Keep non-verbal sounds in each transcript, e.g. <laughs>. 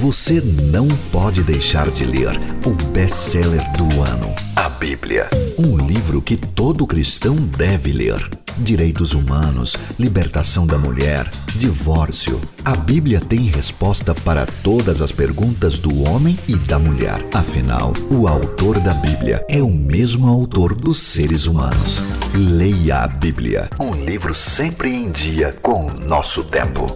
Você não pode deixar de ler o best-seller do ano, a Bíblia. Um livro que todo cristão deve ler. Direitos humanos, libertação da mulher, divórcio. A Bíblia tem resposta para todas as perguntas do homem e da mulher. Afinal, o autor da Bíblia é o mesmo autor dos seres humanos. Leia a Bíblia, um livro sempre em dia com o nosso tempo.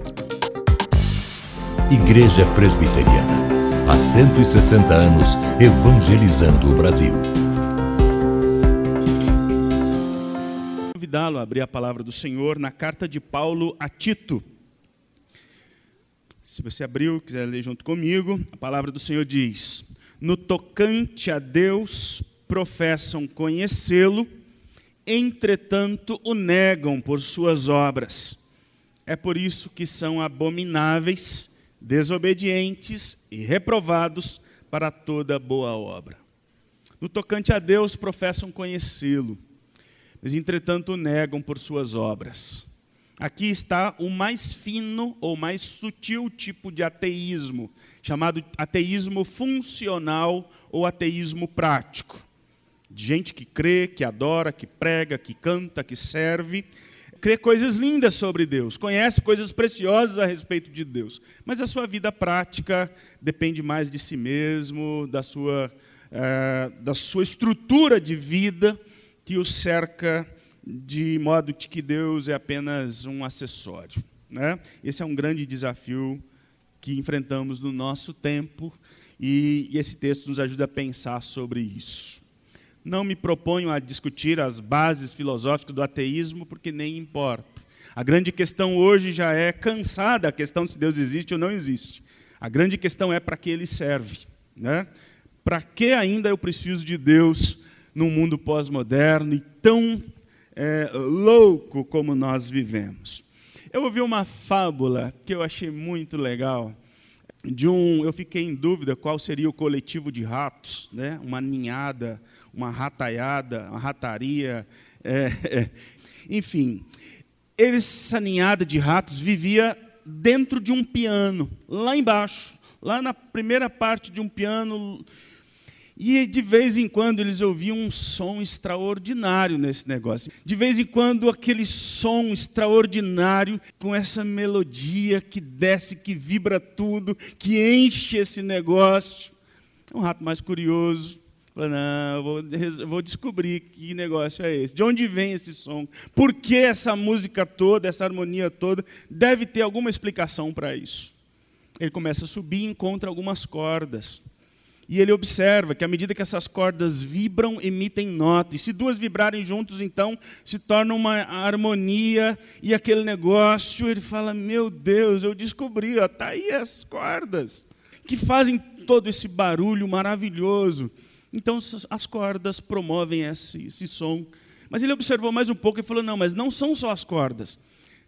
Igreja Presbiteriana. Há 160 anos evangelizando o Brasil. Convidá-lo a abrir a palavra do Senhor na carta de Paulo a Tito. Se você abriu, quiser ler junto comigo, a palavra do Senhor diz: No tocante a Deus, professam conhecê-lo, entretanto o negam por suas obras. É por isso que são abomináveis desobedientes e reprovados para toda boa obra. No tocante a Deus, professam conhecê-lo, mas entretanto negam por suas obras. Aqui está o mais fino ou mais sutil tipo de ateísmo, chamado ateísmo funcional ou ateísmo prático. De gente que crê, que adora, que prega, que canta, que serve, crê coisas lindas sobre Deus, conhece coisas preciosas a respeito de Deus, mas a sua vida prática depende mais de si mesmo, da sua, é, da sua estrutura de vida que o cerca de modo que Deus é apenas um acessório. Né? Esse é um grande desafio que enfrentamos no nosso tempo e, e esse texto nos ajuda a pensar sobre isso. Não me proponho a discutir as bases filosóficas do ateísmo, porque nem importa. A grande questão hoje já é cansada a questão se Deus existe ou não existe. A grande questão é para que ele serve. Né? Para que ainda eu preciso de Deus num mundo pós-moderno e tão é, louco como nós vivemos? Eu ouvi uma fábula que eu achei muito legal. De um, eu fiquei em dúvida qual seria o coletivo de ratos, né? uma ninhada uma rataiada, uma rataria. É, é. Enfim, essa ninhada de ratos vivia dentro de um piano, lá embaixo, lá na primeira parte de um piano. E de vez em quando eles ouviam um som extraordinário nesse negócio. De vez em quando aquele som extraordinário com essa melodia que desce, que vibra tudo, que enche esse negócio. Um rato mais curioso Falei, não, eu vou, vou descobrir que negócio é esse. De onde vem esse som? Por que essa música toda, essa harmonia toda? Deve ter alguma explicação para isso. Ele começa a subir e encontra algumas cordas. E ele observa que à medida que essas cordas vibram, emitem nota. E se duas vibrarem juntos, então se torna uma harmonia e aquele negócio. Ele fala: Meu Deus, eu descobri, está aí as cordas que fazem todo esse barulho maravilhoso. Então as cordas promovem esse, esse som. Mas ele observou mais um pouco e falou: não, mas não são só as cordas.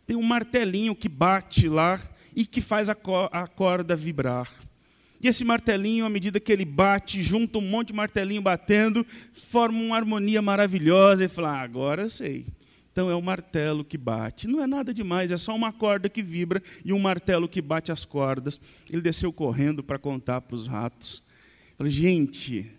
Tem um martelinho que bate lá e que faz a, a corda vibrar. E esse martelinho, à medida que ele bate, junta um monte de martelinho batendo, forma uma harmonia maravilhosa. E fala: ah, agora eu sei. Então é o martelo que bate. Não é nada demais, é só uma corda que vibra e um martelo que bate as cordas. Ele desceu correndo para contar para os ratos. Falei, gente,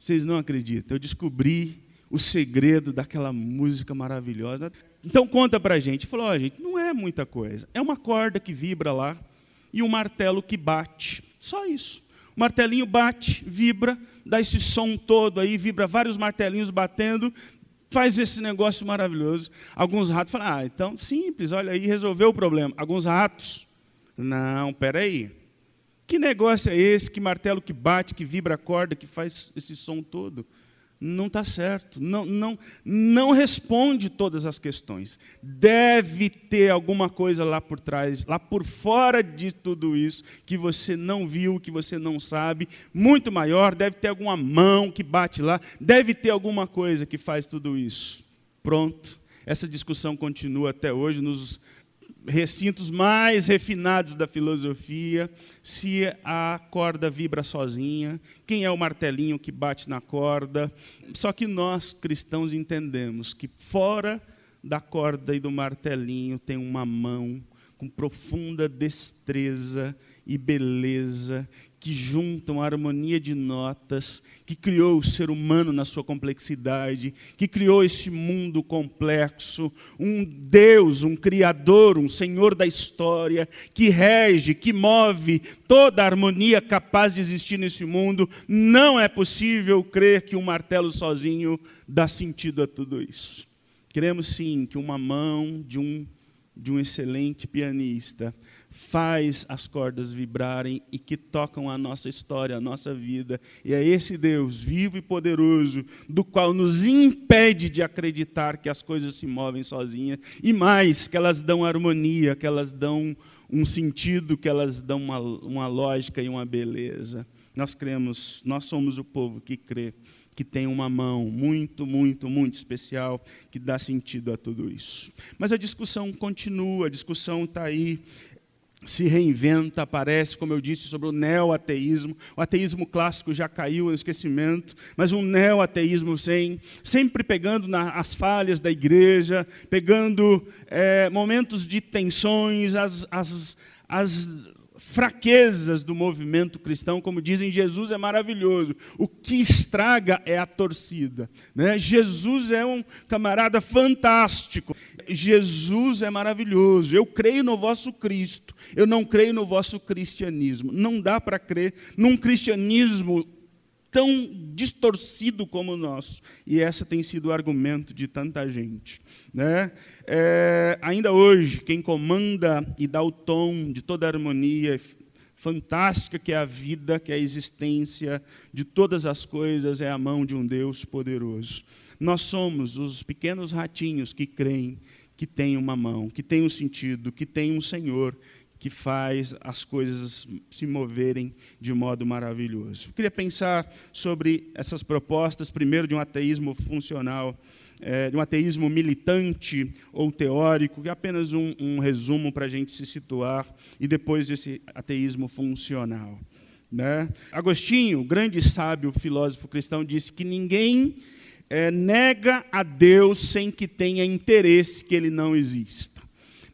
vocês não acreditam, eu descobri o segredo daquela música maravilhosa. Então conta para a gente. Falou, oh, gente, não é muita coisa. É uma corda que vibra lá e um martelo que bate. Só isso. O martelinho bate, vibra, dá esse som todo aí, vibra vários martelinhos batendo, faz esse negócio maravilhoso. Alguns ratos falam, ah, então simples, olha aí, resolveu o problema. Alguns ratos, não, peraí. Que negócio é esse? Que martelo que bate, que vibra a corda, que faz esse som todo? Não está certo. Não, não, não responde todas as questões. Deve ter alguma coisa lá por trás, lá por fora de tudo isso, que você não viu, que você não sabe, muito maior. Deve ter alguma mão que bate lá. Deve ter alguma coisa que faz tudo isso. Pronto. Essa discussão continua até hoje nos recintos mais refinados da filosofia, se a corda vibra sozinha, quem é o martelinho que bate na corda. Só que nós cristãos entendemos que fora da corda e do martelinho tem uma mão com profunda destreza e beleza, que juntam a harmonia de notas, que criou o ser humano na sua complexidade, que criou esse mundo complexo, um Deus, um Criador, um Senhor da história, que rege, que move toda a harmonia capaz de existir nesse mundo. Não é possível crer que um martelo sozinho dá sentido a tudo isso. Queremos sim que uma mão de um, de um excelente pianista faz as cordas vibrarem e que tocam a nossa história, a nossa vida. E é esse Deus vivo e poderoso, do qual nos impede de acreditar que as coisas se movem sozinhas, e mais, que elas dão harmonia, que elas dão um sentido, que elas dão uma, uma lógica e uma beleza. Nós cremos, nós somos o povo que crê que tem uma mão muito, muito, muito especial que dá sentido a tudo isso. Mas a discussão continua, a discussão está aí se reinventa, aparece, como eu disse, sobre o neo-ateísmo. O ateísmo clássico já caiu no esquecimento, mas um neo-ateísmo sem, sempre pegando nas falhas da igreja, pegando é, momentos de tensões, as, as, as fraquezas do movimento cristão, como dizem, Jesus é maravilhoso. O que estraga é a torcida. Né? Jesus é um camarada fantástico. Jesus é maravilhoso. Eu creio no vosso Cristo. Eu não creio no vosso cristianismo. Não dá para crer num cristianismo tão distorcido como o nosso. E esse tem sido o argumento de tanta gente. Né? É, ainda hoje, quem comanda e dá o tom de toda a harmonia fantástica que é a vida, que é a existência de todas as coisas, é a mão de um Deus poderoso. Nós somos os pequenos ratinhos que creem que tem uma mão, que tem um sentido, que tem um Senhor que faz as coisas se moverem de modo maravilhoso. Eu queria pensar sobre essas propostas, primeiro de um ateísmo funcional, é, de um ateísmo militante ou teórico, que é apenas um, um resumo para a gente se situar, e depois desse ateísmo funcional. Né? Agostinho, grande sábio filósofo cristão, disse que ninguém é, nega a Deus sem que tenha interesse que ele não exista.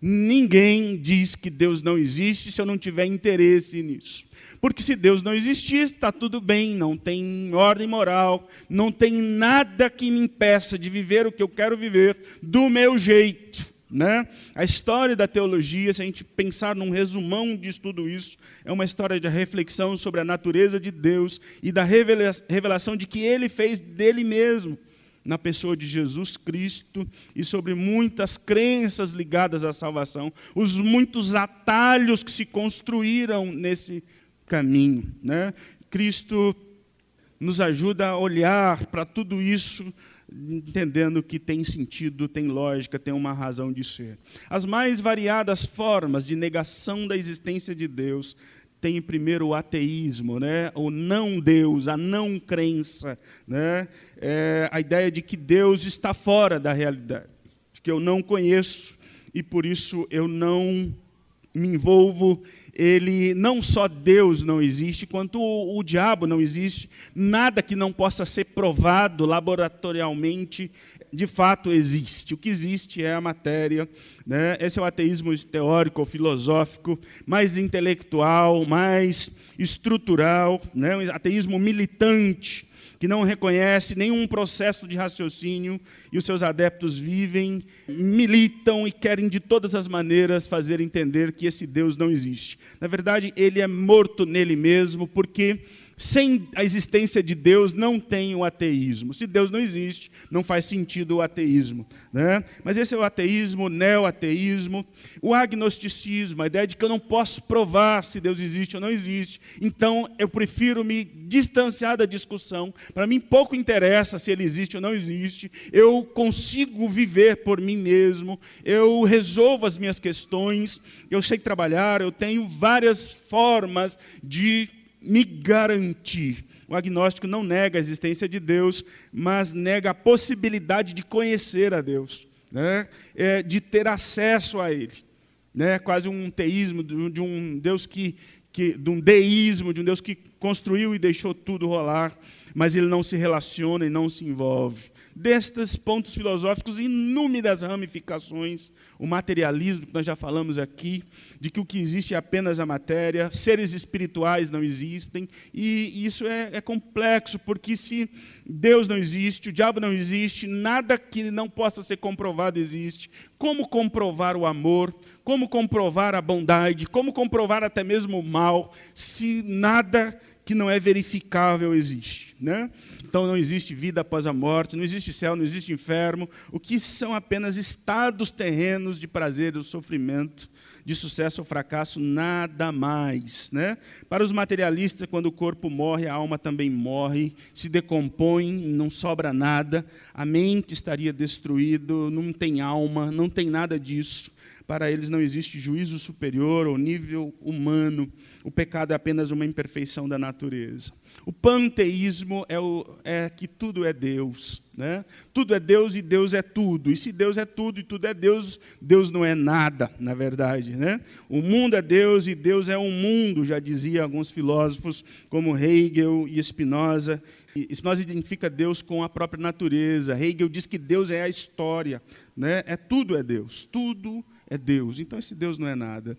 Ninguém diz que Deus não existe se eu não tiver interesse nisso. Porque se Deus não existisse, está tudo bem, não tem ordem moral, não tem nada que me impeça de viver o que eu quero viver do meu jeito. Né? A história da teologia, se a gente pensar num resumão de tudo isso, é uma história de reflexão sobre a natureza de Deus e da revelação de que Ele fez dele mesmo na pessoa de Jesus Cristo e sobre muitas crenças ligadas à salvação, os muitos atalhos que se construíram nesse caminho. Né? Cristo nos ajuda a olhar para tudo isso entendendo que tem sentido, tem lógica, tem uma razão de ser. As mais variadas formas de negação da existência de Deus tem primeiro o ateísmo, né? o não Deus, a não crença, né? É a ideia de que Deus está fora da realidade, que eu não conheço e por isso eu não me envolvo. Ele não só Deus não existe, quanto o, o diabo não existe. Nada que não possa ser provado laboratorialmente de fato existe. O que existe é a matéria. Né? Esse é o ateísmo teórico, filosófico, mais intelectual, mais estrutural, né? um ateísmo militante, que não reconhece nenhum processo de raciocínio e os seus adeptos vivem, militam e querem de todas as maneiras fazer entender que esse Deus não existe. Na verdade, ele é morto nele mesmo, porque sem a existência de Deus não tem o ateísmo. Se Deus não existe, não faz sentido o ateísmo. Né? Mas esse é o ateísmo, o neo-ateísmo, o agnosticismo, a ideia de que eu não posso provar se Deus existe ou não existe. Então eu prefiro me distanciar da discussão. Para mim pouco interessa se ele existe ou não existe. Eu consigo viver por mim mesmo. Eu resolvo as minhas questões. Eu sei trabalhar. Eu tenho várias formas de me garantir. O agnóstico não nega a existência de Deus, mas nega a possibilidade de conhecer a Deus, né? é, de ter acesso a Ele. Né? Quase um teísmo de um Deus que, que, de um deísmo, de um Deus que construiu e deixou tudo rolar, mas ele não se relaciona e não se envolve. Destes pontos filosóficos inúmeras ramificações. O materialismo, que nós já falamos aqui, de que o que existe é apenas a matéria, seres espirituais não existem, e isso é, é complexo, porque se Deus não existe, o diabo não existe, nada que não possa ser comprovado existe. Como comprovar o amor? Como comprovar a bondade? Como comprovar até mesmo o mal, se nada que não é verificável existe? Né? Então não existe vida após a morte, não existe céu, não existe inferno. O que são apenas estados terrenos de prazer e sofrimento de sucesso ou fracasso, nada mais. Né? Para os materialistas, quando o corpo morre, a alma também morre, se decompõe, não sobra nada, a mente estaria destruída, não tem alma, não tem nada disso. Para eles não existe juízo superior ou nível humano. O pecado é apenas uma imperfeição da natureza. O panteísmo é, o, é que tudo é Deus. Né? Tudo é Deus e Deus é tudo. E se Deus é tudo e tudo é Deus, Deus não é nada, na verdade. Né? O mundo é Deus e Deus é um mundo, já dizia alguns filósofos, como Hegel e Spinoza. Spinoza identifica Deus com a própria natureza. Hegel diz que Deus é a história. Né? É tudo é Deus. Tudo é Deus. Então esse Deus não é nada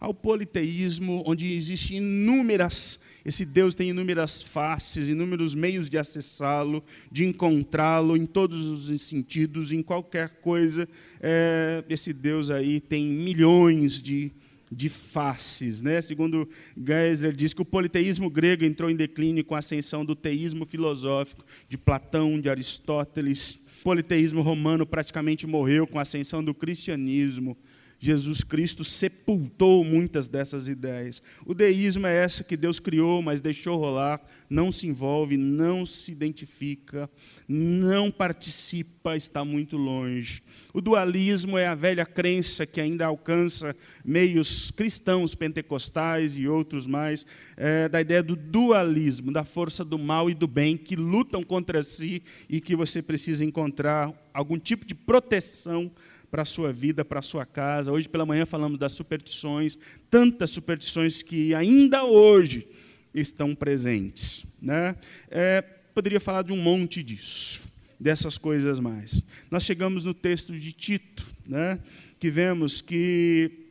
ao politeísmo, onde existem inúmeras, esse Deus tem inúmeras faces, inúmeros meios de acessá-lo, de encontrá-lo em todos os sentidos, em qualquer coisa. É, esse Deus aí tem milhões de, de faces. Né? Segundo Geisler, diz que o politeísmo grego entrou em declínio com a ascensão do teísmo filosófico de Platão, de Aristóteles. O politeísmo romano praticamente morreu com a ascensão do cristianismo. Jesus Cristo sepultou muitas dessas ideias. O deísmo é essa que Deus criou, mas deixou rolar, não se envolve, não se identifica, não participa, está muito longe. O dualismo é a velha crença que ainda alcança meios cristãos, pentecostais e outros mais, é, da ideia do dualismo, da força do mal e do bem que lutam contra si e que você precisa encontrar algum tipo de proteção para a sua vida, para a sua casa. Hoje pela manhã falamos das superstições, tantas superstições que ainda hoje estão presentes. Né? É, poderia falar de um monte disso, dessas coisas mais. Nós chegamos no texto de Tito, né, que vemos que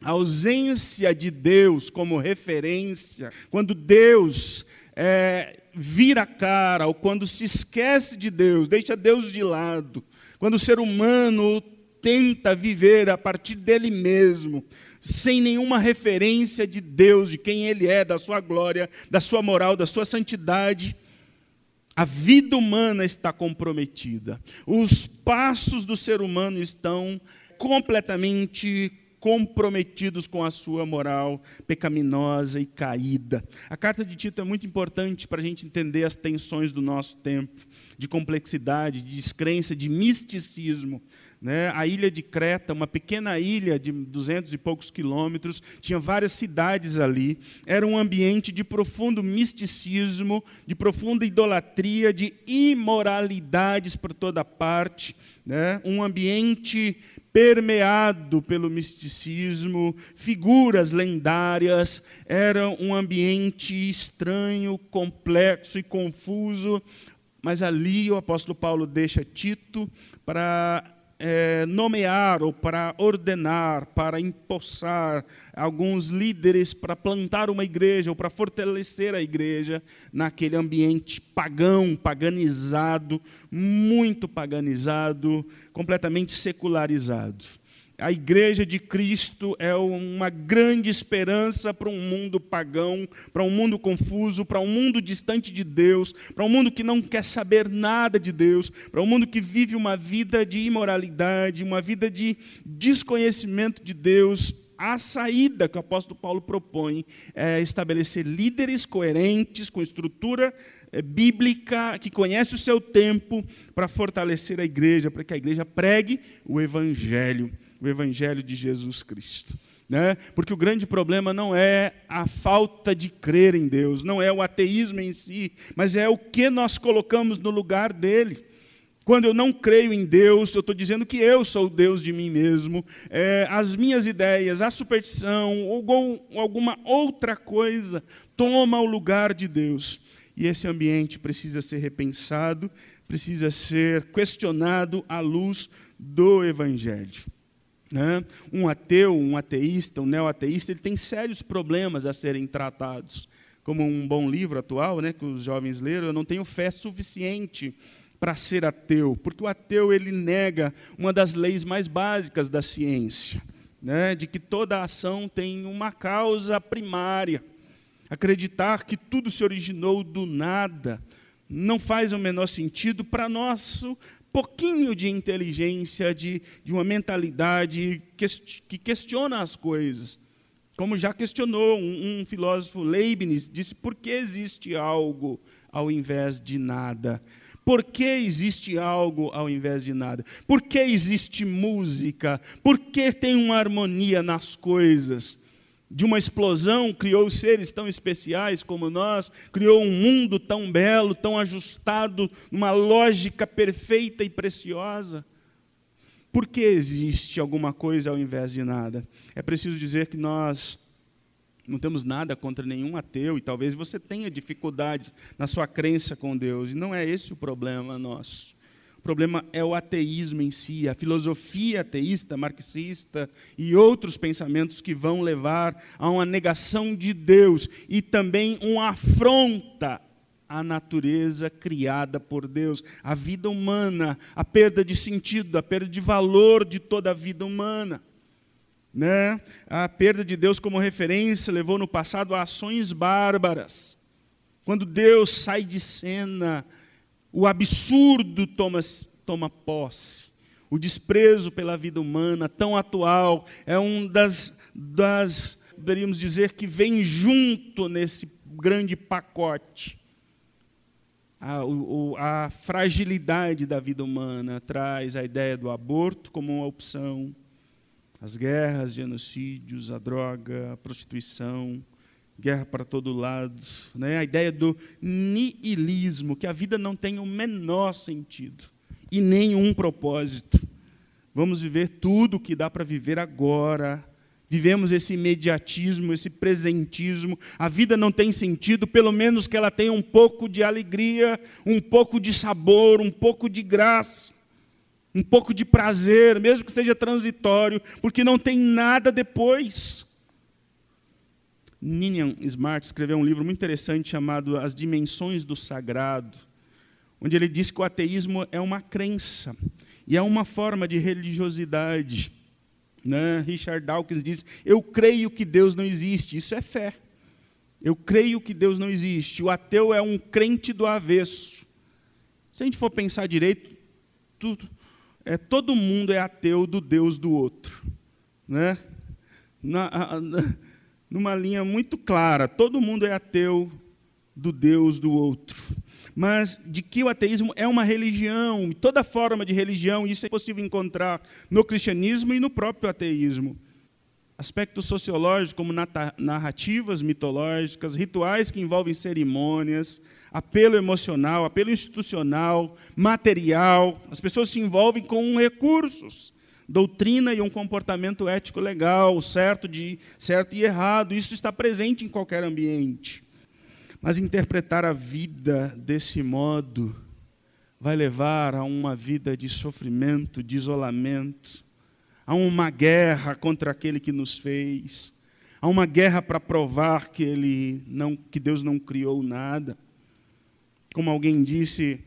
a ausência de Deus como referência, quando Deus é, vira a cara, ou quando se esquece de Deus, deixa Deus de lado, quando o ser humano tenta viver a partir dele mesmo, sem nenhuma referência de Deus, de quem ele é, da sua glória, da sua moral, da sua santidade, a vida humana está comprometida. Os passos do ser humano estão completamente comprometidos com a sua moral pecaminosa e caída. A carta de Tito é muito importante para a gente entender as tensões do nosso tempo, de complexidade, de descrença, de misticismo. Né? A ilha de Creta, uma pequena ilha de duzentos e poucos quilômetros, tinha várias cidades ali. Era um ambiente de profundo misticismo, de profunda idolatria, de imoralidades por toda parte. Né? Um ambiente permeado pelo misticismo, figuras lendárias. Era um ambiente estranho, complexo e confuso. Mas ali o apóstolo Paulo deixa Tito para é, nomear ou para ordenar, para empossar alguns líderes para plantar uma igreja ou para fortalecer a igreja naquele ambiente pagão, paganizado, muito paganizado, completamente secularizado. A igreja de Cristo é uma grande esperança para um mundo pagão, para um mundo confuso, para um mundo distante de Deus, para um mundo que não quer saber nada de Deus, para um mundo que vive uma vida de imoralidade, uma vida de desconhecimento de Deus. A saída que o apóstolo Paulo propõe é estabelecer líderes coerentes, com estrutura é, bíblica, que conhece o seu tempo, para fortalecer a igreja, para que a igreja pregue o evangelho o Evangelho de Jesus Cristo. Né? Porque o grande problema não é a falta de crer em Deus, não é o ateísmo em si, mas é o que nós colocamos no lugar dele. Quando eu não creio em Deus, eu estou dizendo que eu sou o Deus de mim mesmo, é, as minhas ideias, a superstição, ou alguma outra coisa toma o lugar de Deus. E esse ambiente precisa ser repensado, precisa ser questionado à luz do Evangelho. Né? Um ateu, um ateísta, um neo-ateísta, ele tem sérios problemas a serem tratados. Como um bom livro atual, né, que os jovens leram, eu não tenho fé suficiente para ser ateu, porque o ateu ele nega uma das leis mais básicas da ciência, né, de que toda ação tem uma causa primária. Acreditar que tudo se originou do nada não faz o menor sentido para nosso pouquinho de inteligência, de, de uma mentalidade que questiona as coisas. Como já questionou um, um filósofo Leibniz, disse: por que existe algo ao invés de nada? Por que existe algo ao invés de nada? Por que existe música? Por que tem uma harmonia nas coisas? De uma explosão criou seres tão especiais como nós, criou um mundo tão belo, tão ajustado, numa lógica perfeita e preciosa. Por que existe alguma coisa ao invés de nada? É preciso dizer que nós não temos nada contra nenhum ateu, e talvez você tenha dificuldades na sua crença com Deus, e não é esse o problema nosso. Problema é o ateísmo em si, a filosofia ateísta, marxista e outros pensamentos que vão levar a uma negação de Deus e também uma afronta à natureza criada por Deus, a vida humana, a perda de sentido, a perda de valor de toda a vida humana. Né? A perda de Deus como referência levou no passado a ações bárbaras. Quando Deus sai de cena, o absurdo toma, toma posse. O desprezo pela vida humana, tão atual, é um das, das, poderíamos dizer, que vem junto nesse grande pacote. A, o, a fragilidade da vida humana traz a ideia do aborto como uma opção, as guerras, genocídios, a droga, a prostituição, guerra para todo lado, né? a ideia do niilismo, que a vida não tem o menor sentido e nenhum propósito. Vamos viver tudo o que dá para viver agora. Vivemos esse imediatismo, esse presentismo. A vida não tem sentido, pelo menos que ela tenha um pouco de alegria, um pouco de sabor, um pouco de graça um pouco de prazer, mesmo que seja transitório, porque não tem nada depois. Ninian Smart escreveu um livro muito interessante chamado As Dimensões do Sagrado, onde ele diz que o ateísmo é uma crença e é uma forma de religiosidade. Né? Richard Dawkins diz: Eu creio que Deus não existe. Isso é fé. Eu creio que Deus não existe. O ateu é um crente do avesso. Se a gente for pensar direito, tudo, é, todo mundo é ateu do Deus do outro. Né? Na, na, numa linha muito clara, todo mundo é ateu do Deus do outro. Mas de que o ateísmo é uma religião, toda forma de religião, isso é possível encontrar no cristianismo e no próprio ateísmo. Aspectos sociológicos, como narrativas mitológicas, rituais que envolvem cerimônias, apelo emocional, apelo institucional, material. As pessoas se envolvem com recursos, doutrina e um comportamento ético legal, certo de certo e errado. Isso está presente em qualquer ambiente. Mas interpretar a vida desse modo vai levar a uma vida de sofrimento, de isolamento, a uma guerra contra aquele que nos fez, a uma guerra para provar que ele não que Deus não criou nada como alguém disse,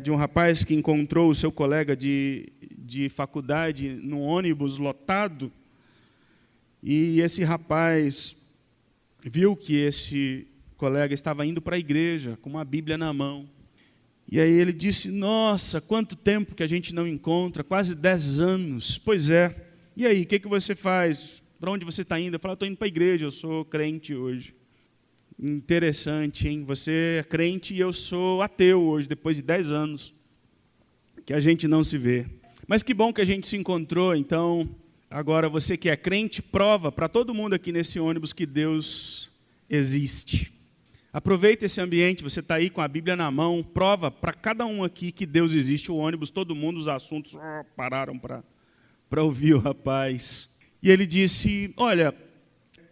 de um rapaz que encontrou o seu colega de, de faculdade num ônibus lotado, e esse rapaz viu que esse colega estava indo para a igreja com uma Bíblia na mão. E aí ele disse: Nossa, quanto tempo que a gente não encontra, quase dez anos. Pois é. E aí, o que, que você faz? Para onde você está indo? Eu falo: Estou indo para a igreja, eu sou crente hoje. Interessante, hein? Você é crente e eu sou ateu hoje, depois de 10 anos que a gente não se vê. Mas que bom que a gente se encontrou, então, agora você que é crente, prova para todo mundo aqui nesse ônibus que Deus existe. Aproveita esse ambiente, você está aí com a Bíblia na mão, prova para cada um aqui que Deus existe. O ônibus, todo mundo, os assuntos oh, pararam para ouvir o rapaz. E ele disse: Olha,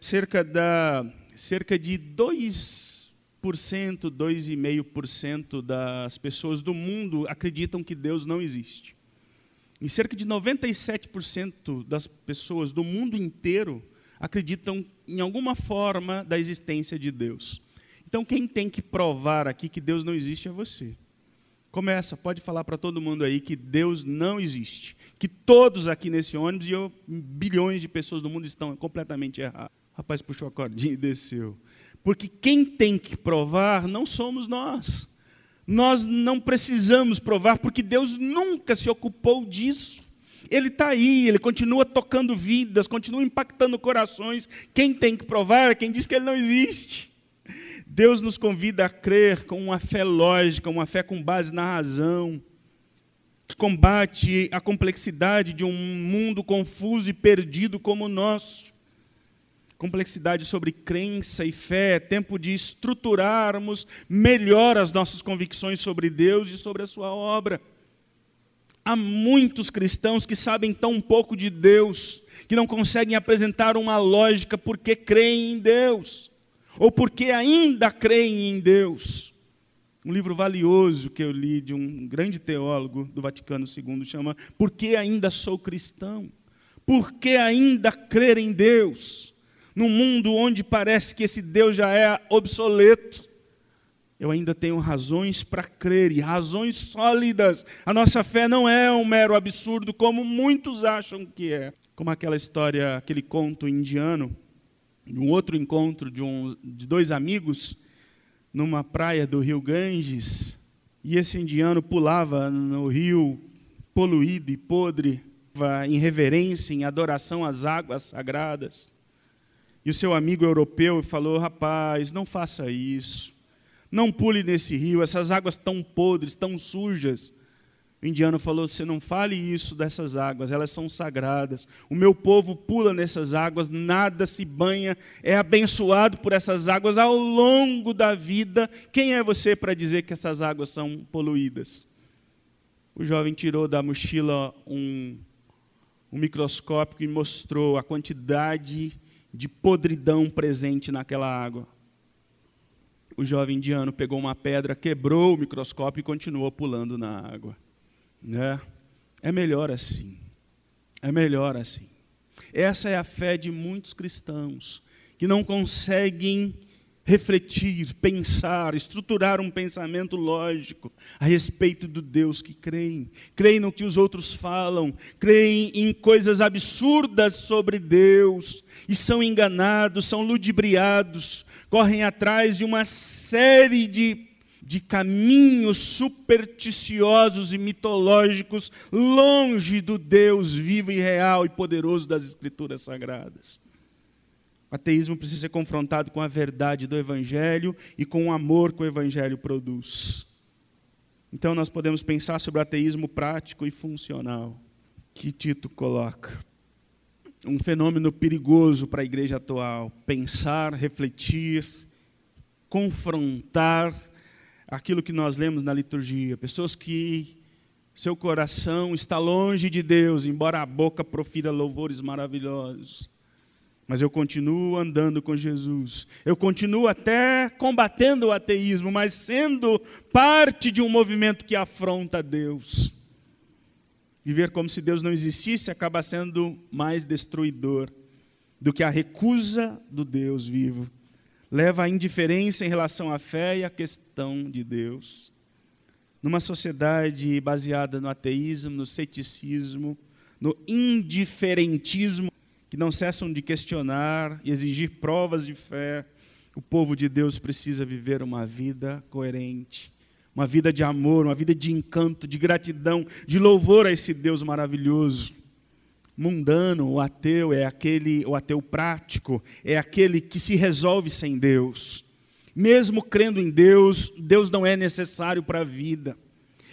cerca da cerca de dois, 2,5% das pessoas do mundo acreditam que Deus não existe. E cerca de 97% das pessoas do mundo inteiro acreditam em alguma forma da existência de Deus. Então, quem tem que provar aqui que Deus não existe é você. Começa, pode falar para todo mundo aí que Deus não existe. Que todos aqui nesse ônibus e eu, bilhões de pessoas do mundo estão completamente errados. O rapaz puxou a cordinha e desceu. Porque quem tem que provar não somos nós. Nós não precisamos provar, porque Deus nunca se ocupou disso. Ele está aí, ele continua tocando vidas, continua impactando corações. Quem tem que provar é quem diz que ele não existe. Deus nos convida a crer com uma fé lógica, uma fé com base na razão, que combate a complexidade de um mundo confuso e perdido como o nosso complexidade sobre crença e fé, é tempo de estruturarmos melhor as nossas convicções sobre Deus e sobre a sua obra. Há muitos cristãos que sabem tão pouco de Deus, que não conseguem apresentar uma lógica porque creem em Deus, ou porque ainda creem em Deus. Um livro valioso que eu li de um grande teólogo do Vaticano II chama Por que ainda sou cristão? Por que ainda crer em Deus? Num mundo onde parece que esse Deus já é obsoleto, eu ainda tenho razões para crer, e razões sólidas. A nossa fé não é um mero absurdo, como muitos acham que é. Como aquela história, aquele conto indiano, de um outro encontro de, um, de dois amigos, numa praia do rio Ganges, e esse indiano pulava no rio poluído e podre, em reverência, em adoração às águas sagradas. E o seu amigo europeu falou: rapaz, não faça isso. Não pule nesse rio, essas águas tão podres, tão sujas. O indiano falou: Você não fale isso dessas águas, elas são sagradas. O meu povo pula nessas águas, nada se banha, é abençoado por essas águas ao longo da vida. Quem é você para dizer que essas águas são poluídas? O jovem tirou da mochila um, um microscópio e mostrou a quantidade de podridão presente naquela água. O jovem indiano pegou uma pedra, quebrou o microscópio e continuou pulando na água. Né? É melhor assim. É melhor assim. Essa é a fé de muitos cristãos que não conseguem refletir, pensar, estruturar um pensamento lógico a respeito do Deus que creem. Creem no que os outros falam, creem em coisas absurdas sobre Deus e são enganados, são ludibriados, correm atrás de uma série de, de caminhos supersticiosos e mitológicos longe do Deus vivo e real e poderoso das Escrituras Sagradas. O ateísmo precisa ser confrontado com a verdade do Evangelho e com o amor que o Evangelho produz. Então, nós podemos pensar sobre o ateísmo prático e funcional, que Tito coloca. Um fenômeno perigoso para a igreja atual. Pensar, refletir, confrontar aquilo que nós lemos na liturgia. Pessoas que seu coração está longe de Deus, embora a boca profira louvores maravilhosos mas eu continuo andando com Jesus. Eu continuo até combatendo o ateísmo, mas sendo parte de um movimento que afronta Deus. Viver como se Deus não existisse acaba sendo mais destruidor do que a recusa do Deus vivo. Leva à indiferença em relação à fé e à questão de Deus. Numa sociedade baseada no ateísmo, no ceticismo, no indiferentismo, que não cessam de questionar e exigir provas de fé, o povo de Deus precisa viver uma vida coerente, uma vida de amor, uma vida de encanto, de gratidão, de louvor a esse Deus maravilhoso. Mundano, o ateu é aquele, o ateu prático, é aquele que se resolve sem Deus. Mesmo crendo em Deus, Deus não é necessário para a vida.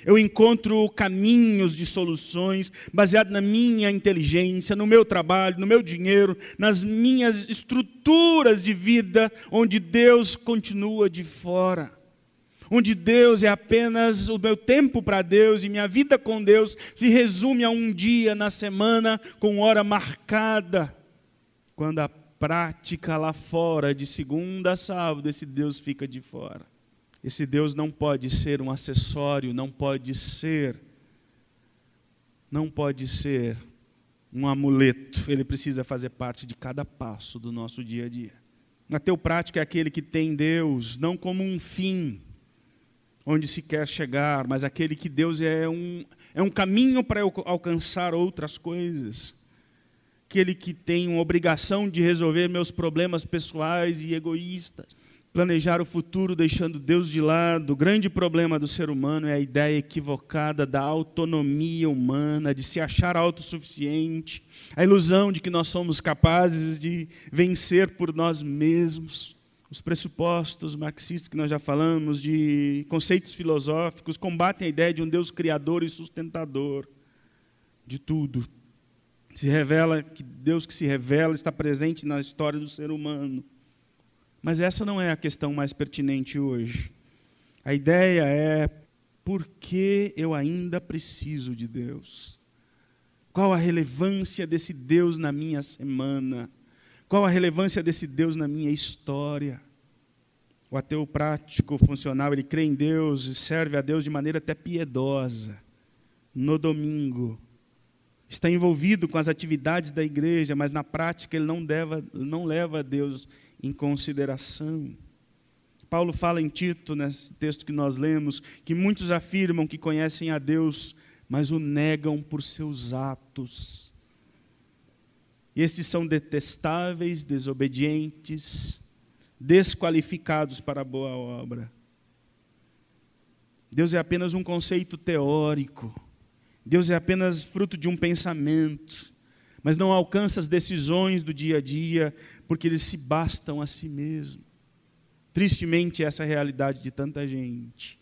Eu encontro caminhos de soluções baseado na minha inteligência, no meu trabalho, no meu dinheiro, nas minhas estruturas de vida, onde Deus continua de fora. Onde Deus é apenas o meu tempo para Deus e minha vida com Deus se resume a um dia na semana com hora marcada, quando a prática lá fora, de segunda a sábado, esse Deus fica de fora. Esse Deus não pode ser um acessório, não pode ser, não pode ser um amuleto. Ele precisa fazer parte de cada passo do nosso dia a dia. Ateu prático é aquele que tem Deus não como um fim, onde se quer chegar, mas aquele que Deus é um, é um caminho para alcançar outras coisas. Aquele que tem uma obrigação de resolver meus problemas pessoais e egoístas. Planejar o futuro deixando Deus de lado. O grande problema do ser humano é a ideia equivocada da autonomia humana, de se achar autossuficiente, a ilusão de que nós somos capazes de vencer por nós mesmos os pressupostos marxistas que nós já falamos, de conceitos filosóficos, combatem a ideia de um Deus criador e sustentador de tudo. Se revela que Deus que se revela está presente na história do ser humano. Mas essa não é a questão mais pertinente hoje. A ideia é por que eu ainda preciso de Deus? Qual a relevância desse Deus na minha semana? Qual a relevância desse Deus na minha história? O ateu prático, funcional, ele crê em Deus e serve a Deus de maneira até piedosa. No domingo, está envolvido com as atividades da igreja, mas na prática ele não, deva, não leva a Deus em consideração. Paulo fala em Tito, nesse texto que nós lemos, que muitos afirmam que conhecem a Deus, mas o negam por seus atos. E estes são detestáveis, desobedientes, desqualificados para a boa obra. Deus é apenas um conceito teórico. Deus é apenas fruto de um pensamento, mas não alcança as decisões do dia a dia, porque eles se bastam a si mesmo. Tristemente, essa é a realidade de tanta gente.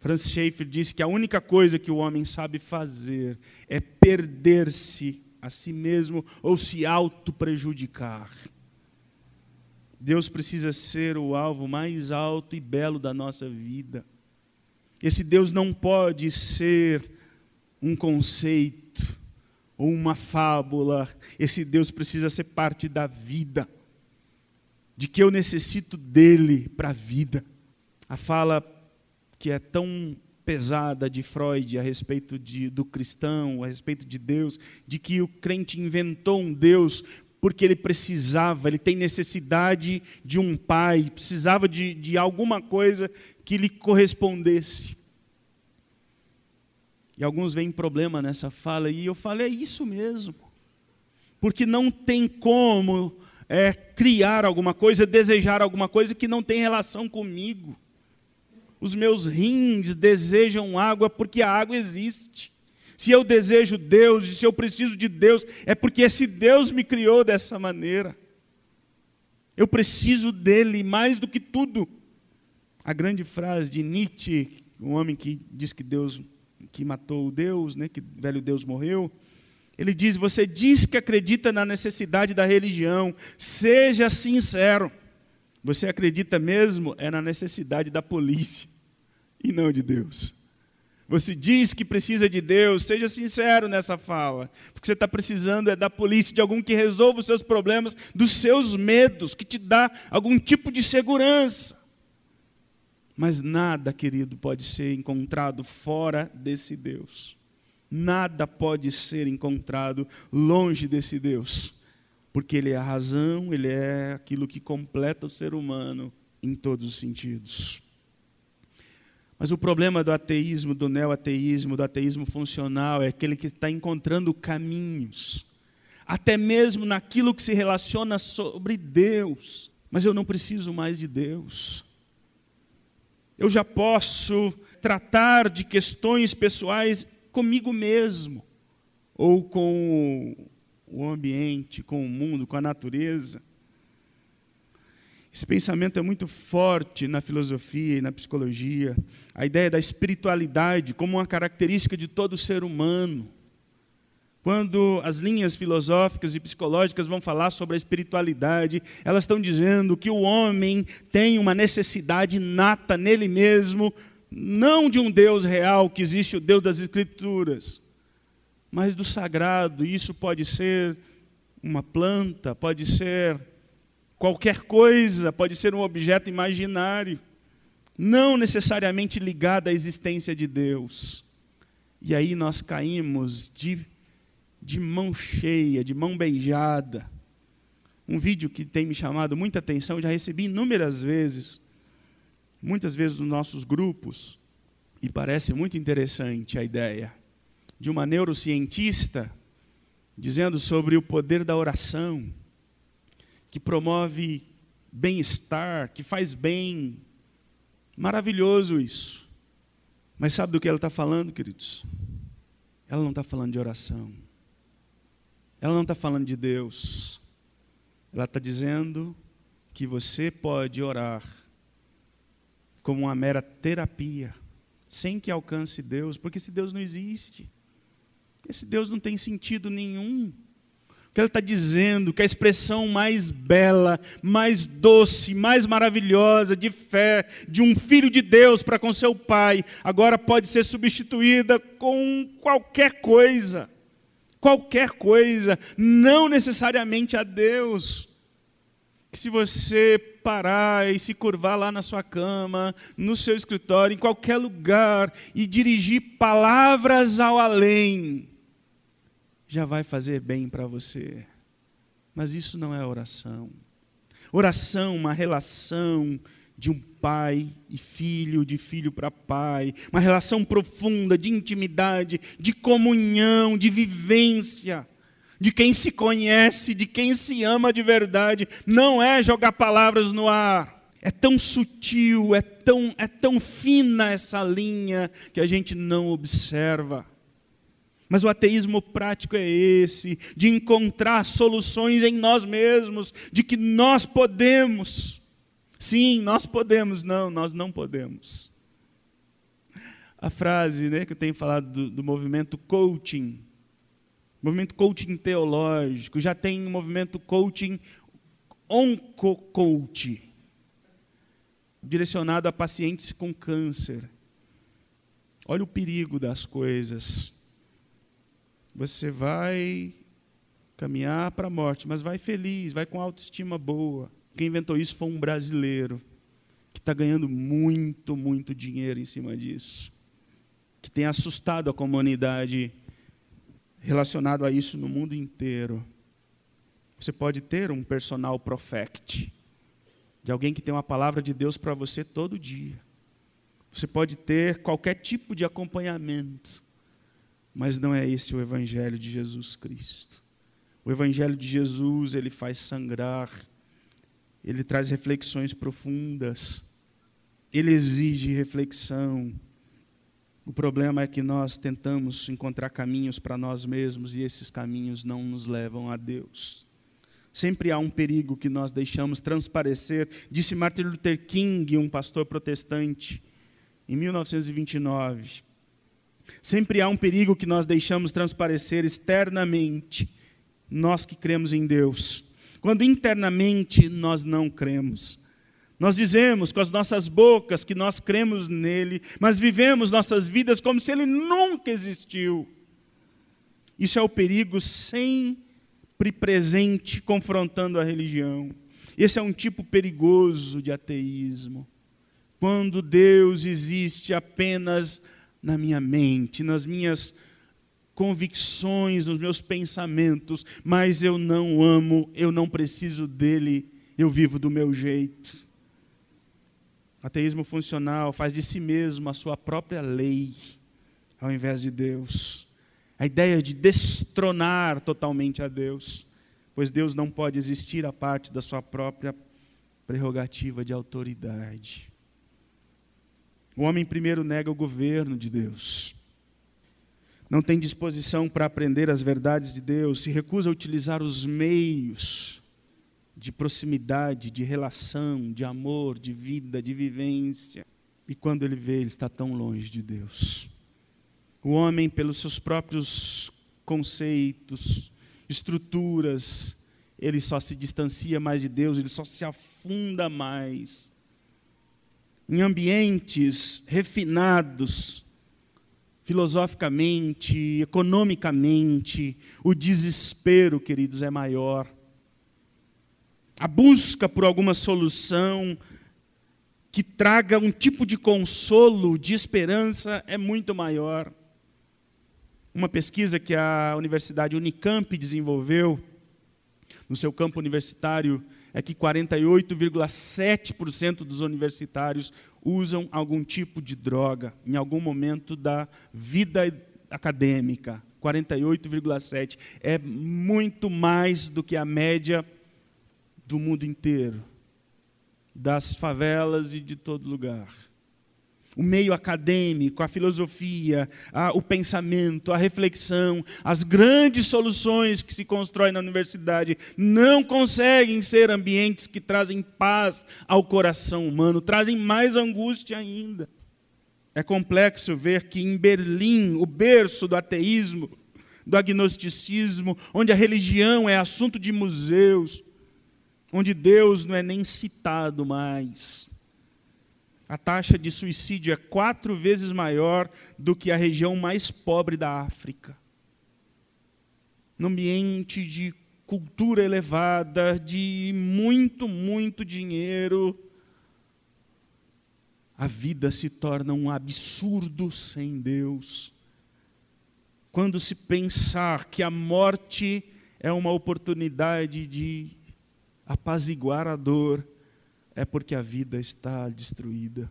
Francis Schaeffer disse que a única coisa que o homem sabe fazer é perder-se a si mesmo ou se auto-prejudicar. Deus precisa ser o alvo mais alto e belo da nossa vida. Esse Deus não pode ser um conceito uma fábula. Esse Deus precisa ser parte da vida, de que eu necessito dele para a vida. A fala que é tão pesada de Freud a respeito de, do cristão, a respeito de Deus, de que o crente inventou um Deus porque ele precisava, ele tem necessidade de um pai, precisava de, de alguma coisa que lhe correspondesse. E alguns veem problema nessa fala, e eu falo, é isso mesmo. Porque não tem como é, criar alguma coisa, desejar alguma coisa que não tem relação comigo. Os meus rins desejam água porque a água existe. Se eu desejo Deus e se eu preciso de Deus, é porque esse Deus me criou dessa maneira. Eu preciso dele mais do que tudo. A grande frase de Nietzsche, um homem que diz que Deus que matou o Deus, né, que velho Deus morreu, ele diz: "Você diz que acredita na necessidade da religião, seja sincero. Você acredita mesmo é na necessidade da polícia e não de Deus. Você diz que precisa de Deus, seja sincero nessa fala, porque você está precisando é da polícia, de algum que resolva os seus problemas, dos seus medos, que te dá algum tipo de segurança. Mas nada, querido, pode ser encontrado fora desse Deus. Nada pode ser encontrado longe desse Deus, porque Ele é a razão, Ele é aquilo que completa o ser humano em todos os sentidos. Mas o problema do ateísmo, do neoateísmo, do ateísmo funcional, é aquele que está encontrando caminhos, até mesmo naquilo que se relaciona sobre Deus. Mas eu não preciso mais de Deus. Eu já posso tratar de questões pessoais comigo mesmo, ou com o ambiente, com o mundo, com a natureza. Esse pensamento é muito forte na filosofia e na psicologia. A ideia da espiritualidade como uma característica de todo ser humano. Quando as linhas filosóficas e psicológicas vão falar sobre a espiritualidade, elas estão dizendo que o homem tem uma necessidade nata nele mesmo, não de um Deus real, que existe o Deus das Escrituras, mas do sagrado. Isso pode ser uma planta, pode ser qualquer coisa, pode ser um objeto imaginário, não necessariamente ligado à existência de Deus. E aí nós caímos de, de mão cheia, de mão beijada. Um vídeo que tem me chamado muita atenção, já recebi inúmeras vezes, muitas vezes nos nossos grupos, e parece muito interessante a ideia de uma neurocientista dizendo sobre o poder da oração, que promove bem-estar, que faz bem. Maravilhoso isso. Mas sabe do que ela está falando, queridos? Ela não está falando de oração. Ela não está falando de Deus. Ela está dizendo que você pode orar como uma mera terapia, sem que alcance Deus, porque se Deus não existe. Esse Deus não tem sentido nenhum. O que ele está dizendo, que a expressão mais bela, mais doce, mais maravilhosa de fé de um filho de Deus para com seu pai, agora pode ser substituída com qualquer coisa. Qualquer coisa, não necessariamente a Deus. Se você parar e se curvar lá na sua cama, no seu escritório, em qualquer lugar, e dirigir palavras ao além, já vai fazer bem para você. Mas isso não é oração. Oração, uma relação de um pai e filho, de filho para pai, uma relação profunda de intimidade, de comunhão, de vivência, de quem se conhece, de quem se ama de verdade. Não é jogar palavras no ar. É tão sutil, é tão, é tão fina essa linha que a gente não observa. Mas o ateísmo prático é esse, de encontrar soluções em nós mesmos, de que nós podemos. Sim, nós podemos, não, nós não podemos. A frase né, que eu tenho falado do, do movimento coaching, movimento coaching teológico, já tem um movimento coaching onco-coach, direcionado a pacientes com câncer. Olha o perigo das coisas. Você vai caminhar para a morte, mas vai feliz, vai com autoestima boa. Quem inventou isso foi um brasileiro que está ganhando muito, muito dinheiro em cima disso, que tem assustado a comunidade relacionado a isso no mundo inteiro. Você pode ter um personal prophet, de alguém que tem uma palavra de Deus para você todo dia. Você pode ter qualquer tipo de acompanhamento. Mas não é esse o evangelho de Jesus Cristo. O evangelho de Jesus, ele faz sangrar, ele traz reflexões profundas, ele exige reflexão. O problema é que nós tentamos encontrar caminhos para nós mesmos e esses caminhos não nos levam a Deus. Sempre há um perigo que nós deixamos transparecer, disse Martin Luther King, um pastor protestante, em 1929. Sempre há um perigo que nós deixamos transparecer externamente, nós que cremos em Deus, quando internamente nós não cremos. Nós dizemos com as nossas bocas que nós cremos nele, mas vivemos nossas vidas como se ele nunca existiu. Isso é o perigo sempre presente confrontando a religião. Esse é um tipo perigoso de ateísmo. Quando Deus existe apenas na minha mente, nas minhas convicções, nos meus pensamentos, mas eu não amo, eu não preciso dele, eu vivo do meu jeito. Ateísmo funcional faz de si mesmo a sua própria lei, ao invés de Deus. A ideia de destronar totalmente a Deus, pois Deus não pode existir a parte da sua própria prerrogativa de autoridade. O homem primeiro nega o governo de Deus. Não tem disposição para aprender as verdades de Deus, se recusa a utilizar os meios de proximidade, de relação, de amor, de vida, de vivência. E quando ele vê, ele está tão longe de Deus. O homem, pelos seus próprios conceitos, estruturas, ele só se distancia mais de Deus, ele só se afunda mais em ambientes refinados, filosoficamente, economicamente, o desespero, queridos, é maior. A busca por alguma solução que traga um tipo de consolo, de esperança, é muito maior. Uma pesquisa que a Universidade Unicamp desenvolveu no seu campo universitário é que 48,7% dos universitários usam algum tipo de droga em algum momento da vida acadêmica. 48,7 é muito mais do que a média do mundo inteiro, das favelas e de todo lugar o meio acadêmico, a filosofia, a, o pensamento, a reflexão, as grandes soluções que se constroem na universidade não conseguem ser ambientes que trazem paz ao coração humano, trazem mais angústia ainda. É complexo ver que em Berlim, o berço do ateísmo, do agnosticismo, onde a religião é assunto de museus, onde Deus não é nem citado mais, a taxa de suicídio é quatro vezes maior do que a região mais pobre da África. No ambiente de cultura elevada, de muito, muito dinheiro, a vida se torna um absurdo sem Deus. Quando se pensar que a morte é uma oportunidade de apaziguar a dor, é porque a vida está destruída.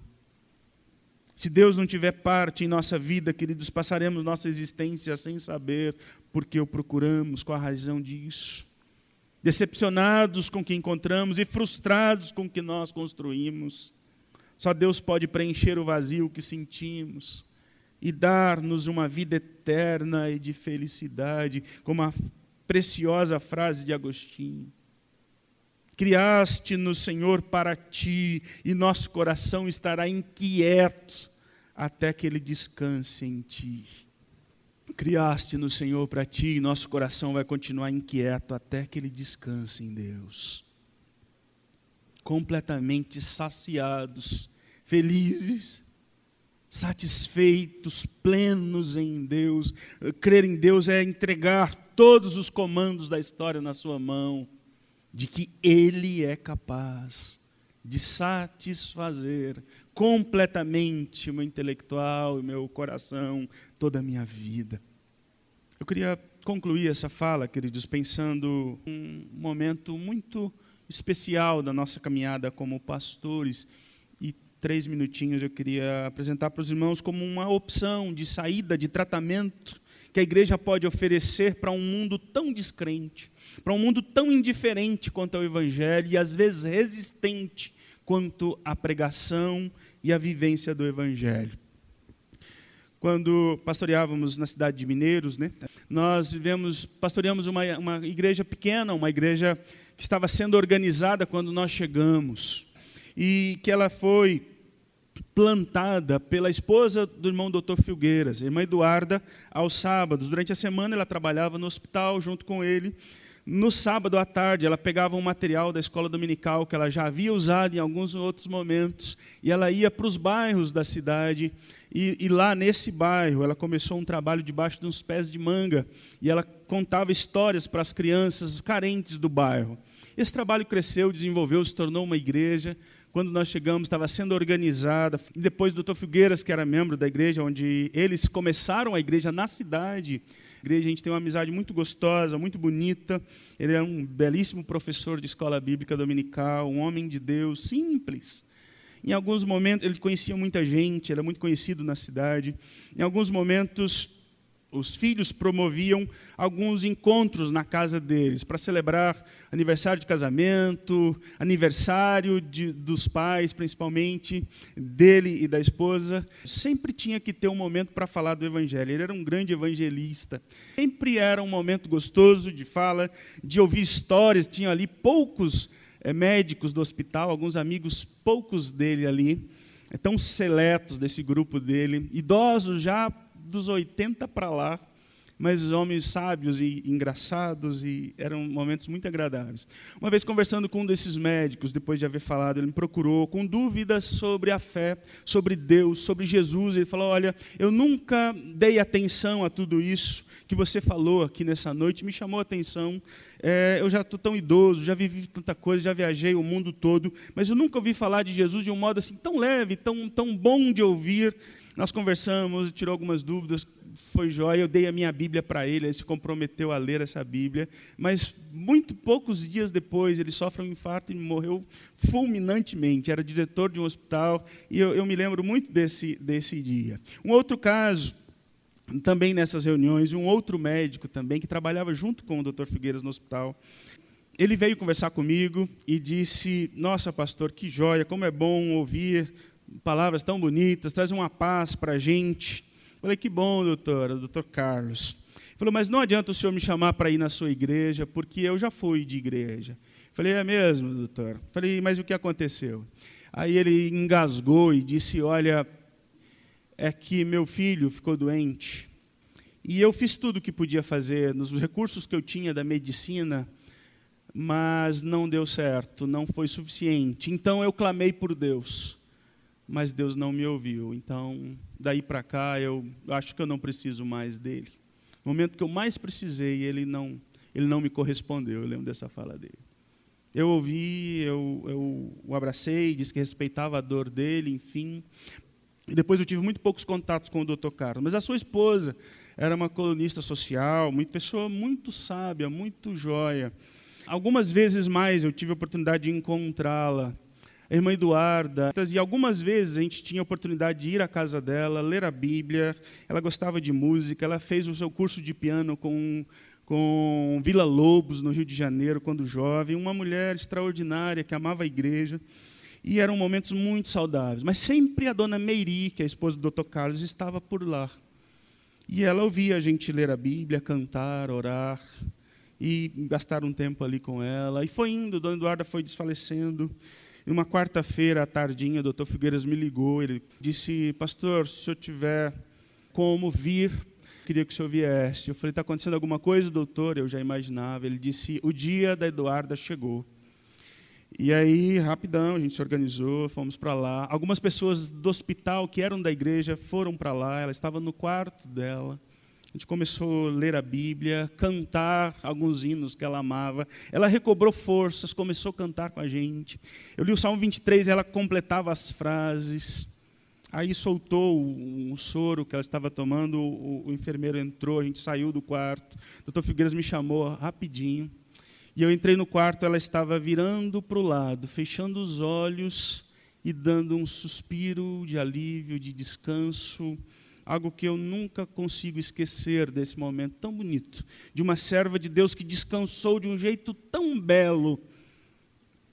Se Deus não tiver parte em nossa vida, queridos, passaremos nossa existência sem saber porque o procuramos, qual a razão disso. Decepcionados com o que encontramos e frustrados com o que nós construímos. Só Deus pode preencher o vazio que sentimos e dar-nos uma vida eterna e de felicidade, como a preciosa frase de Agostinho. Criaste-nos, Senhor, para ti, e nosso coração estará inquieto até que ele descanse em ti. Criaste-nos, Senhor, para ti, e nosso coração vai continuar inquieto até que ele descanse em Deus. Completamente saciados, felizes, satisfeitos, plenos em Deus. Crer em Deus é entregar todos os comandos da história na sua mão de que Ele é capaz de satisfazer completamente o meu intelectual, o meu coração, toda a minha vida. Eu queria concluir essa fala, queridos, pensando um momento muito especial da nossa caminhada como pastores. E três minutinhos eu queria apresentar para os irmãos como uma opção de saída, de tratamento que a igreja pode oferecer para um mundo tão descrente, para um mundo tão indiferente quanto ao Evangelho e às vezes resistente quanto à pregação e à vivência do Evangelho. Quando pastoreávamos na cidade de Mineiros, né, nós vivemos, pastoreamos uma, uma igreja pequena, uma igreja que estava sendo organizada quando nós chegamos, e que ela foi plantada pela esposa do irmão doutor Filgueiras, irmã Eduarda, aos sábados. Durante a semana ela trabalhava no hospital junto com ele. No sábado à tarde, ela pegava um material da escola dominical que ela já havia usado em alguns outros momentos e ela ia para os bairros da cidade. E, e, lá nesse bairro, ela começou um trabalho debaixo de uns pés de manga e ela contava histórias para as crianças carentes do bairro. Esse trabalho cresceu, desenvolveu, se tornou uma igreja quando nós chegamos, estava sendo organizada. Depois, o doutor Figueiras, que era membro da igreja, onde eles começaram a igreja na cidade. A igreja, a gente tem uma amizade muito gostosa, muito bonita. Ele era um belíssimo professor de escola bíblica dominical, um homem de Deus, simples. Em alguns momentos, ele conhecia muita gente, era muito conhecido na cidade. Em alguns momentos, os filhos promoviam alguns encontros na casa deles para celebrar aniversário de casamento, aniversário de, dos pais, principalmente dele e da esposa. Sempre tinha que ter um momento para falar do Evangelho. Ele era um grande evangelista. Sempre era um momento gostoso de fala, de ouvir histórias. Tinha ali poucos é, médicos do hospital, alguns amigos, poucos dele ali, é, tão seletos desse grupo dele, idosos já dos 80 para lá, mas homens sábios e engraçados e eram momentos muito agradáveis. Uma vez conversando com um desses médicos, depois de haver falado, ele me procurou com dúvidas sobre a fé, sobre Deus, sobre Jesus. Ele falou: Olha, eu nunca dei atenção a tudo isso que você falou aqui nessa noite, me chamou a atenção. É, eu já estou tão idoso, já vivi tanta coisa, já viajei o mundo todo, mas eu nunca ouvi falar de Jesus de um modo assim tão leve, tão, tão bom de ouvir. Nós conversamos, tirou algumas dúvidas foi jóia, eu dei a minha Bíblia para ele, ele se comprometeu a ler essa Bíblia, mas muito poucos dias depois ele sofre um infarto e morreu fulminantemente. Era diretor de um hospital e eu, eu me lembro muito desse, desse dia. Um outro caso, também nessas reuniões, um outro médico também, que trabalhava junto com o Dr. Figueiras no hospital, ele veio conversar comigo e disse: Nossa, pastor, que joia, como é bom ouvir palavras tão bonitas, traz uma paz para a gente. Falei, que bom, doutora, doutor Carlos. Falou, mas não adianta o senhor me chamar para ir na sua igreja, porque eu já fui de igreja. Falei, é mesmo, doutor? Falei, mas o que aconteceu? Aí ele engasgou e disse, olha, é que meu filho ficou doente. E eu fiz tudo o que podia fazer, nos recursos que eu tinha da medicina, mas não deu certo, não foi suficiente. Então eu clamei por Deus mas Deus não me ouviu. Então, daí para cá, eu acho que eu não preciso mais dele. No momento que eu mais precisei, ele não, ele não me correspondeu. Eu lembro dessa fala dele. Eu ouvi, eu, eu o abracei, disse que respeitava a dor dele, enfim. E depois eu tive muito poucos contatos com o Dr. Carlos. Mas a sua esposa era uma colunista social, uma pessoa muito sábia, muito joia. Algumas vezes mais eu tive a oportunidade de encontrá-la a irmã Eduarda. E algumas vezes a gente tinha a oportunidade de ir à casa dela, ler a Bíblia. Ela gostava de música, ela fez o seu curso de piano com, com Vila Lobos, no Rio de Janeiro, quando jovem. Uma mulher extraordinária que amava a igreja. E eram momentos muito saudáveis. Mas sempre a dona Meiri, que é a esposa do Dr. Carlos, estava por lá. E ela ouvia a gente ler a Bíblia, cantar, orar e gastar um tempo ali com ela. E foi indo, Dona Eduarda foi desfalecendo. E uma quarta-feira à tardinha, o doutor Figueiras me ligou. Ele disse: Pastor, se eu tiver como vir, queria que o senhor viesse. Eu falei: Está acontecendo alguma coisa, doutor? Eu já imaginava. Ele disse: O dia da Eduarda chegou. E aí, rapidão, a gente se organizou, fomos para lá. Algumas pessoas do hospital que eram da igreja foram para lá. Ela estava no quarto dela. A gente começou a ler a Bíblia, cantar alguns hinos que ela amava. Ela recobrou forças, começou a cantar com a gente. Eu li o Salmo 23, ela completava as frases. Aí soltou um soro que ela estava tomando, o, o enfermeiro entrou, a gente saiu do quarto. O doutor Figueiras me chamou rapidinho. E eu entrei no quarto, ela estava virando para o lado, fechando os olhos e dando um suspiro de alívio, de descanso algo que eu nunca consigo esquecer desse momento tão bonito, de uma serva de Deus que descansou de um jeito tão belo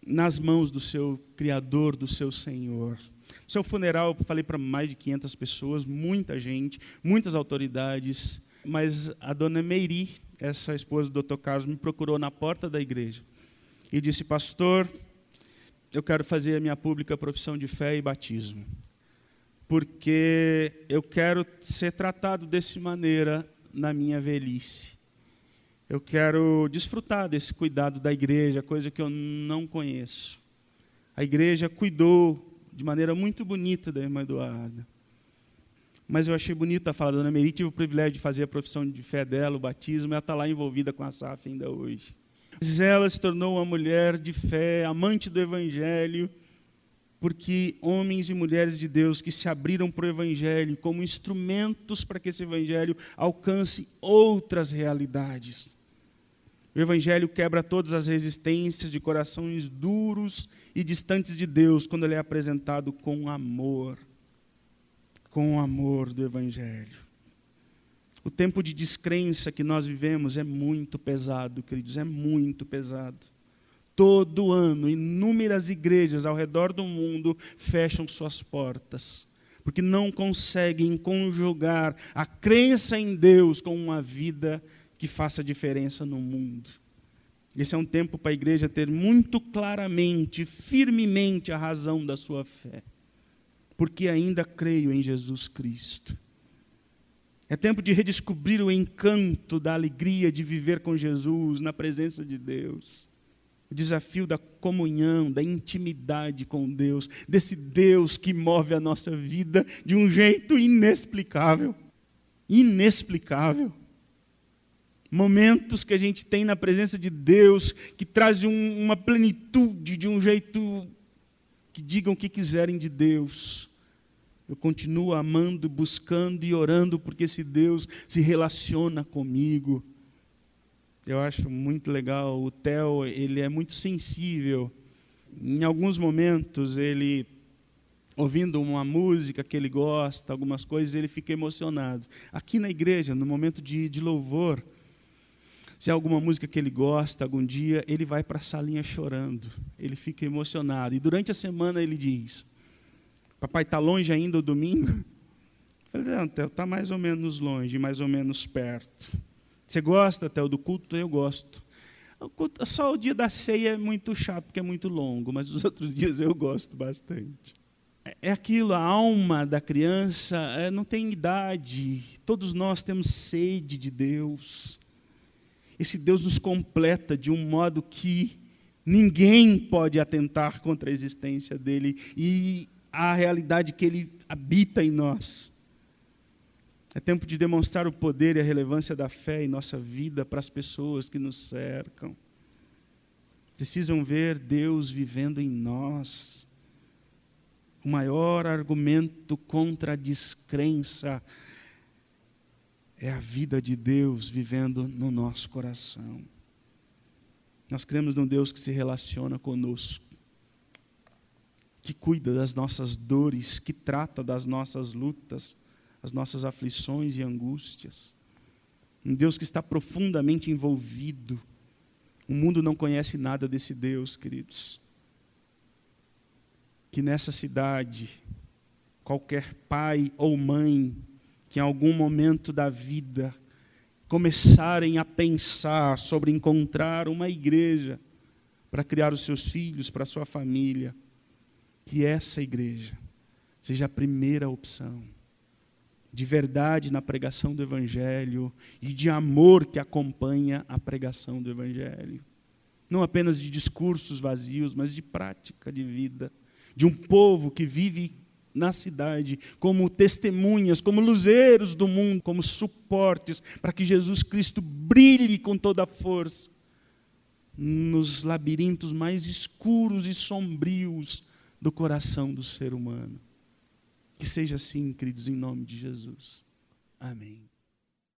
nas mãos do seu Criador, do seu Senhor. No seu funeral, eu falei para mais de 500 pessoas, muita gente, muitas autoridades, mas a dona Meiri, essa esposa do Dr. Carlos, me procurou na porta da igreja e disse: Pastor, eu quero fazer a minha pública profissão de fé e batismo porque eu quero ser tratado dessa maneira na minha velhice. Eu quero desfrutar desse cuidado da igreja, coisa que eu não conheço. A igreja cuidou de maneira muito bonita da irmã Eduarda. Mas eu achei bonita a fala da Dona Meri, tive o privilégio de fazer a profissão de fé dela, o batismo, ela está lá envolvida com a SAF ainda hoje. Mas ela se tornou uma mulher de fé, amante do Evangelho, porque homens e mulheres de Deus que se abriram para o Evangelho como instrumentos para que esse Evangelho alcance outras realidades. O Evangelho quebra todas as resistências de corações duros e distantes de Deus quando ele é apresentado com amor. Com o amor do Evangelho. O tempo de descrença que nós vivemos é muito pesado, queridos, é muito pesado. Todo ano, inúmeras igrejas ao redor do mundo fecham suas portas, porque não conseguem conjugar a crença em Deus com uma vida que faça diferença no mundo. Esse é um tempo para a igreja ter muito claramente, firmemente a razão da sua fé, porque ainda creio em Jesus Cristo. É tempo de redescobrir o encanto da alegria de viver com Jesus, na presença de Deus. O desafio da comunhão, da intimidade com Deus, desse Deus que move a nossa vida de um jeito inexplicável. Inexplicável. Momentos que a gente tem na presença de Deus que trazem um, uma plenitude de um jeito que digam o que quiserem de Deus. Eu continuo amando, buscando e orando porque esse Deus se relaciona comigo. Eu acho muito legal. O Theo, ele é muito sensível. Em alguns momentos, ele ouvindo uma música que ele gosta, algumas coisas, ele fica emocionado. Aqui na igreja, no momento de, de louvor, se há alguma música que ele gosta, algum dia, ele vai para a salinha chorando. Ele fica emocionado. E durante a semana ele diz: Papai, está longe ainda o domingo? Eu falei: Não, está mais ou menos longe, mais ou menos perto. Você gosta até do culto? Eu gosto. Só o dia da ceia é muito chato, porque é muito longo, mas os <laughs> outros dias eu gosto bastante. É, é aquilo, a alma da criança é, não tem idade. Todos nós temos sede de Deus. Esse Deus nos completa de um modo que ninguém pode atentar contra a existência dele e a realidade que ele habita em nós. É tempo de demonstrar o poder e a relevância da fé em nossa vida para as pessoas que nos cercam. Precisam ver Deus vivendo em nós. O maior argumento contra a descrença é a vida de Deus vivendo no nosso coração. Nós cremos num Deus que se relaciona conosco, que cuida das nossas dores, que trata das nossas lutas as nossas aflições e angústias. Um Deus que está profundamente envolvido. O mundo não conhece nada desse Deus, queridos. Que nessa cidade, qualquer pai ou mãe que em algum momento da vida começarem a pensar sobre encontrar uma igreja para criar os seus filhos, para a sua família, que essa igreja seja a primeira opção de verdade na pregação do Evangelho e de amor que acompanha a pregação do Evangelho. Não apenas de discursos vazios, mas de prática de vida. De um povo que vive na cidade como testemunhas, como luzeiros do mundo, como suportes para que Jesus Cristo brilhe com toda a força nos labirintos mais escuros e sombrios do coração do ser humano. Que seja assim, queridos, em nome de Jesus. Amém.